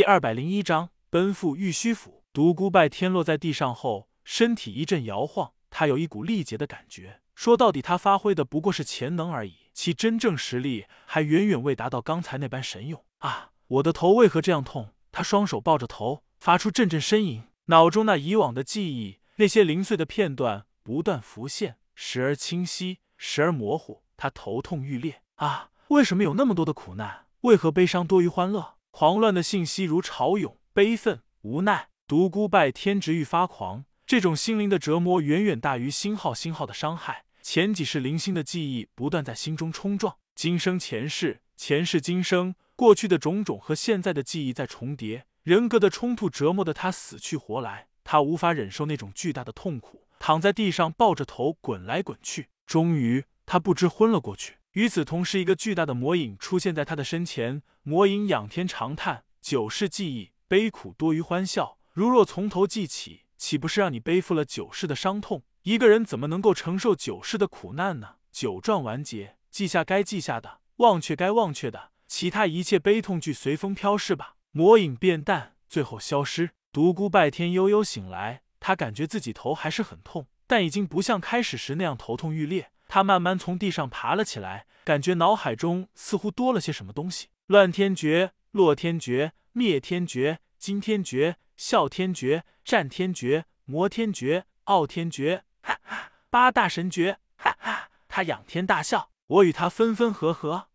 第二百零一章奔赴玉虚府。独孤拜天落在地上后，身体一阵摇晃，他有一股力竭的感觉。说到底，他发挥的不过是潜能而已，其真正实力还远远未达到刚才那般神勇啊！我的头为何这样痛？他双手抱着头，发出阵阵呻吟，脑中那以往的记忆，那些零碎的片段不断浮现，时而清晰，时而模糊。他头痛欲裂啊！为什么有那么多的苦难？为何悲伤多于欢乐？狂乱的信息如潮涌，悲愤、无奈。独孤拜天直欲发狂，这种心灵的折磨远远大于星号星号的伤害。前几世零星的记忆不断在心中冲撞，今生前世，前世今生，过去的种种和现在的记忆在重叠，人格的冲突折磨的他死去活来。他无法忍受那种巨大的痛苦，躺在地上抱着头滚来滚去。终于，他不知昏了过去。与此同时，一个巨大的魔影出现在他的身前。魔影仰天长叹：“九世记忆，悲苦多于欢笑。”如若从头记起，岂不是让你背负了九世的伤痛？一个人怎么能够承受九世的苦难呢？九状完结，记下该记下的，忘却该忘却的，其他一切悲痛俱随风飘逝吧。魔影变淡，最后消失。独孤拜天悠悠醒来，他感觉自己头还是很痛，但已经不像开始时那样头痛欲裂。他慢慢从地上爬了起来，感觉脑海中似乎多了些什么东西：乱天诀、落天诀、灭天诀、惊天诀。啸天诀、战天诀、魔天诀、傲天诀，哈哈，八大神诀，哈哈。他仰天大笑，我与他分分合合。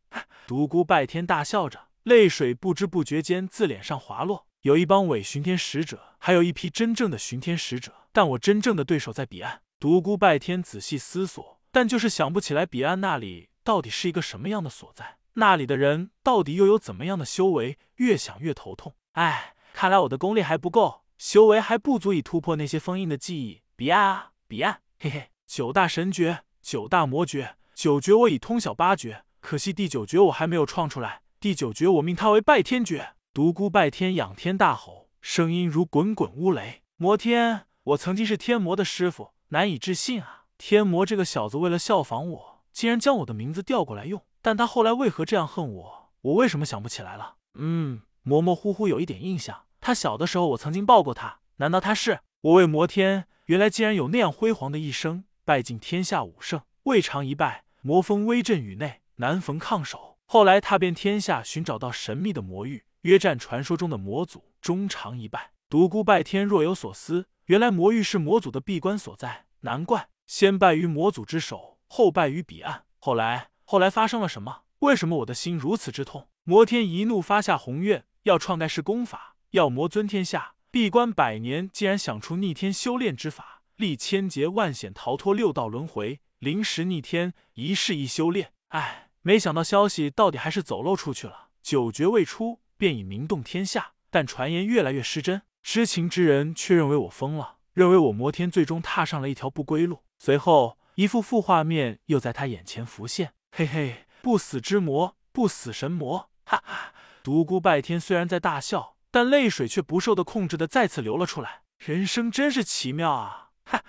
独孤拜天大笑着，泪水不知不觉间自脸上滑落。有一帮伪巡天使者，还有一批真正的巡天使者，但我真正的对手在彼岸。独孤拜天仔细思索，但就是想不起来彼岸那里到底是一个什么样的所在，那里的人到底又有怎么样的修为？越想越头痛，唉。看来我的功力还不够，修为还不足以突破那些封印的记忆。彼岸啊，彼岸！嘿嘿，九大神诀，九大魔诀，九诀我已通晓八诀，可惜第九诀我还没有创出来。第九诀我命它为拜天诀。独孤拜天仰天大吼，声音如滚滚乌雷。魔天，我曾经是天魔的师傅，难以置信啊！天魔这个小子为了效仿我，竟然将我的名字调过来用。但他后来为何这样恨我？我为什么想不起来了？嗯，模模糊糊有一点印象。他小的时候，我曾经抱过他。难道他是我为魔天？原来竟然有那样辉煌的一生，拜尽天下武圣，未尝一败。魔风威震宇内，难逢抗手。后来踏遍天下，寻找到神秘的魔域，约战传说中的魔祖，终尝一败。独孤拜天若有所思，原来魔域是魔祖的闭关所在，难怪先败于魔祖之手，后败于彼岸。后来，后来发生了什么？为什么我的心如此之痛？魔天一怒，发下宏愿，要创盖世功法。要魔尊天下，闭关百年，竟然想出逆天修炼之法，历千劫万险逃脱六道轮回，临时逆天，一世一修炼。唉，没想到消息到底还是走漏出去了。九诀未出，便已名动天下，但传言越来越失真，知情之人却认为我疯了，认为我魔天最终踏上了一条不归路。随后，一幅幅画面又在他眼前浮现。嘿嘿，不死之魔，不死神魔，哈哈！独孤拜天虽然在大笑。但泪水却不受的控制的再次流了出来。人生真是奇妙啊！哈，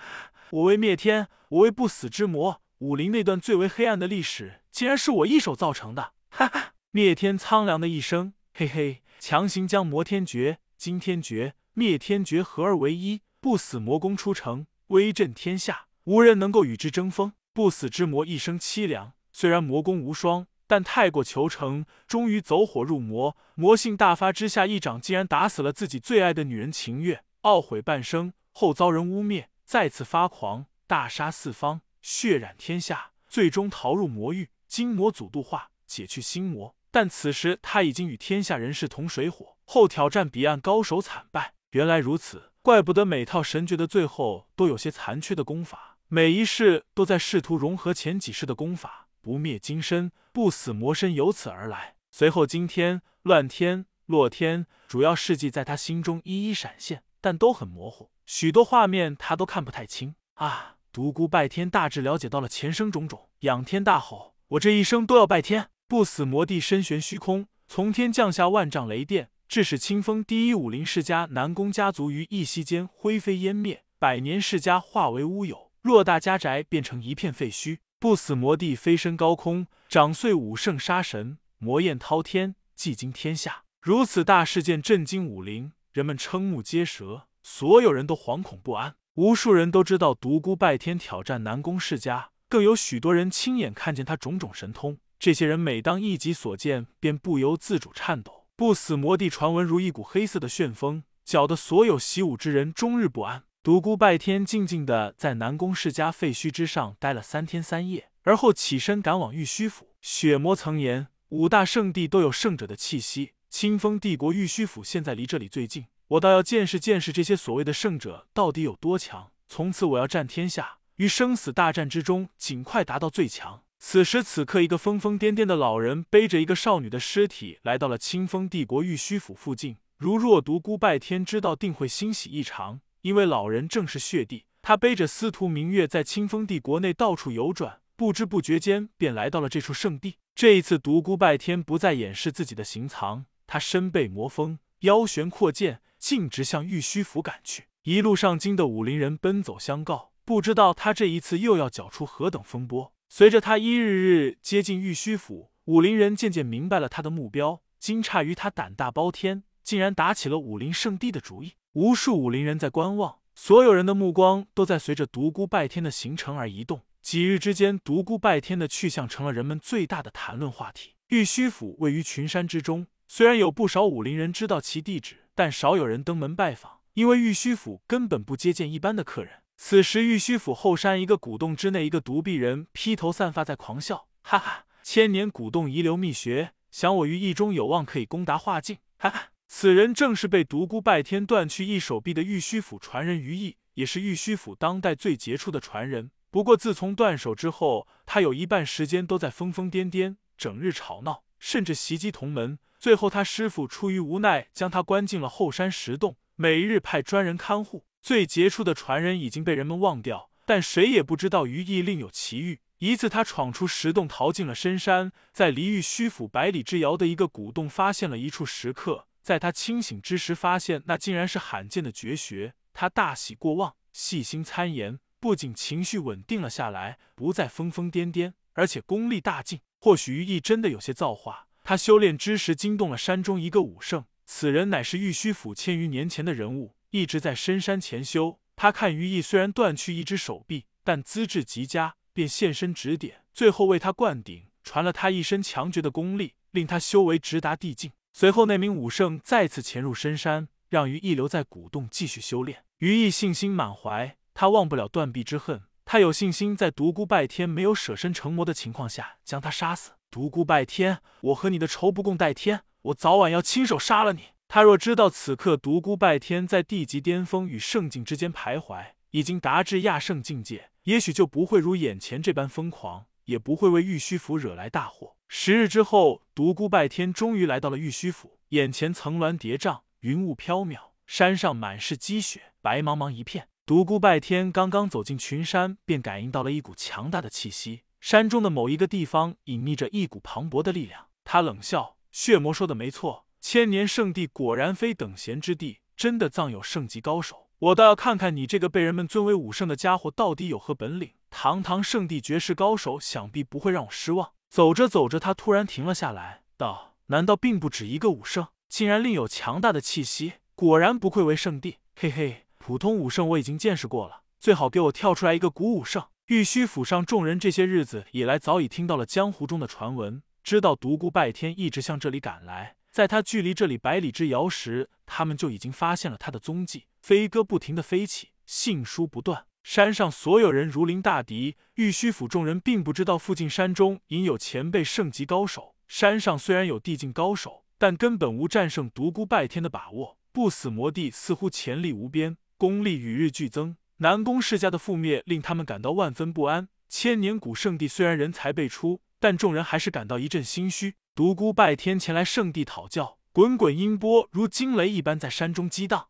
我为灭天，我为不死之魔，武林那段最为黑暗的历史，竟然是我一手造成的！哈哈，灭天苍凉的一声，嘿嘿，强行将魔天诀、惊天诀、灭天诀合而为一，不死魔功出城，威震天下，无人能够与之争锋。不死之魔一生凄凉，虽然魔功无双。但太过求成，终于走火入魔，魔性大发之下，一掌竟然打死了自己最爱的女人秦月，懊悔半生后遭人污蔑，再次发狂，大杀四方，血染天下，最终逃入魔域，经魔祖度化，解去心魔。但此时他已经与天下人士同水火，后挑战彼岸高手惨败。原来如此，怪不得每套神诀的最后都有些残缺的功法，每一世都在试图融合前几世的功法。不灭金身，不死魔身由此而来。随后惊天、乱天、落天，主要事迹在他心中一一闪现，但都很模糊，许多画面他都看不太清。啊！独孤拜天大致了解到了前生种种，仰天大吼：“我这一生都要拜天！”不死魔帝身悬虚空，从天降下万丈雷电，致使清风第一武林世家南宫家族于一息间灰飞烟灭，百年世家化为乌有，偌大家宅变成一片废墟。不死魔帝飞身高空，掌碎五圣杀神，魔焰滔天，寂惊天下。如此大事件震惊武林，人们瞠目结舌，所有人都惶恐不安。无数人都知道独孤拜天挑战南宫世家，更有许多人亲眼看见他种种神通。这些人每当一己所见，便不由自主颤抖。不死魔帝传闻如一股黑色的旋风，搅得所有习武之人终日不安。独孤拜天静静的在南宫世家废墟之上待了三天三夜，而后起身赶往玉虚府。血魔曾言，五大圣地都有圣者的气息，清风帝国玉虚府现在离这里最近。我倒要见识见识这些所谓的圣者到底有多强。从此我要战天下，于生死大战之中尽快达到最强。此时此刻，一个疯疯癫癫的老人背着一个少女的尸体来到了清风帝国玉虚府附近。如若独孤拜天知道，定会欣喜异常，因为老人正是血帝。他背着司徒明月在清风帝国内到处游转，不知不觉间便来到了这处圣地。这一次，独孤拜天不再掩饰自己的行藏，他身背魔锋，腰悬阔剑。径直向玉虚府赶去，一路上惊得武林人奔走相告，不知道他这一次又要搅出何等风波。随着他一日日接近玉虚府，武林人渐渐明白了他的目标，惊诧于他胆大包天，竟然打起了武林圣地的主意。无数武林人在观望，所有人的目光都在随着独孤拜天的行程而移动。几日之间，独孤拜天的去向成了人们最大的谈论话题。玉虚府位于群山之中，虽然有不少武林人知道其地址。但少有人登门拜访，因为玉虚府根本不接见一般的客人。此时，玉虚府后山一个古洞之内，一个独臂人披头散发在狂笑，哈哈！千年古洞遗留秘诀，想我于意中有望可以攻达化境，哈哈！此人正是被独孤拜天断去一手臂的玉虚府传人于毅，也是玉虚府当代最杰出的传人。不过，自从断手之后，他有一半时间都在疯疯癫癫，整日吵闹，甚至袭击同门。最后，他师傅出于无奈，将他关进了后山石洞，每日派专人看护。最杰出的传人已经被人们忘掉，但谁也不知道于毅另有奇遇。一次，他闯出石洞，逃进了深山，在离玉虚府百里之遥的一个古洞，发现了一处石刻。在他清醒之时，发现那竟然是罕见的绝学。他大喜过望，细心参研，不仅情绪稳定了下来，不再疯疯癫癫，而且功力大进。或许于毅真的有些造化。他修炼之时惊动了山中一个武圣，此人乃是玉虚府千余年前的人物，一直在深山潜修。他看于毅虽然断去一只手臂，但资质极佳，便现身指点，最后为他灌顶，传了他一身强绝的功力，令他修为直达地境。随后那名武圣再次潜入深山，让于毅留在古洞继续修炼。于毅信心满怀，他忘不了断臂之恨，他有信心在独孤拜天没有舍身成魔的情况下将他杀死。独孤拜天，我和你的仇不共戴天，我早晚要亲手杀了你。他若知道此刻独孤拜天在地级巅峰与圣境之间徘徊，已经达至亚圣境界，也许就不会如眼前这般疯狂，也不会为玉虚府惹来大祸。十日之后，独孤拜天终于来到了玉虚府，眼前层峦叠嶂，云雾飘渺，山上满是积雪，白茫茫一片。独孤拜天刚刚走进群山，便感应到了一股强大的气息。山中的某一个地方隐匿着一股磅礴的力量。他冷笑：“血魔说的没错，千年圣地果然非等闲之地，真的葬有圣级高手。我倒要看看你这个被人们尊为武圣的家伙到底有何本领。堂堂圣地绝世高手，想必不会让我失望。”走着走着，他突然停了下来，道：“难道并不止一个武圣？竟然另有强大的气息？果然不愧为圣地。嘿嘿，普通武圣我已经见识过了，最好给我跳出来一个古武圣。”玉虚府上众人这些日子以来，早已听到了江湖中的传闻，知道独孤拜天一直向这里赶来。在他距离这里百里之遥时，他们就已经发现了他的踪迹。飞鸽不停的飞起，信书不断。山上所有人如临大敌。玉虚府众人并不知道附近山中隐有前辈圣级高手。山上虽然有地境高手，但根本无战胜独孤拜天的把握。不死魔帝似乎潜力无边，功力与日俱增。南宫世家的覆灭令他们感到万分不安。千年古圣地虽然人才辈出，但众人还是感到一阵心虚。独孤拜天前来圣地讨教，滚滚音波如惊雷一般在山中激荡。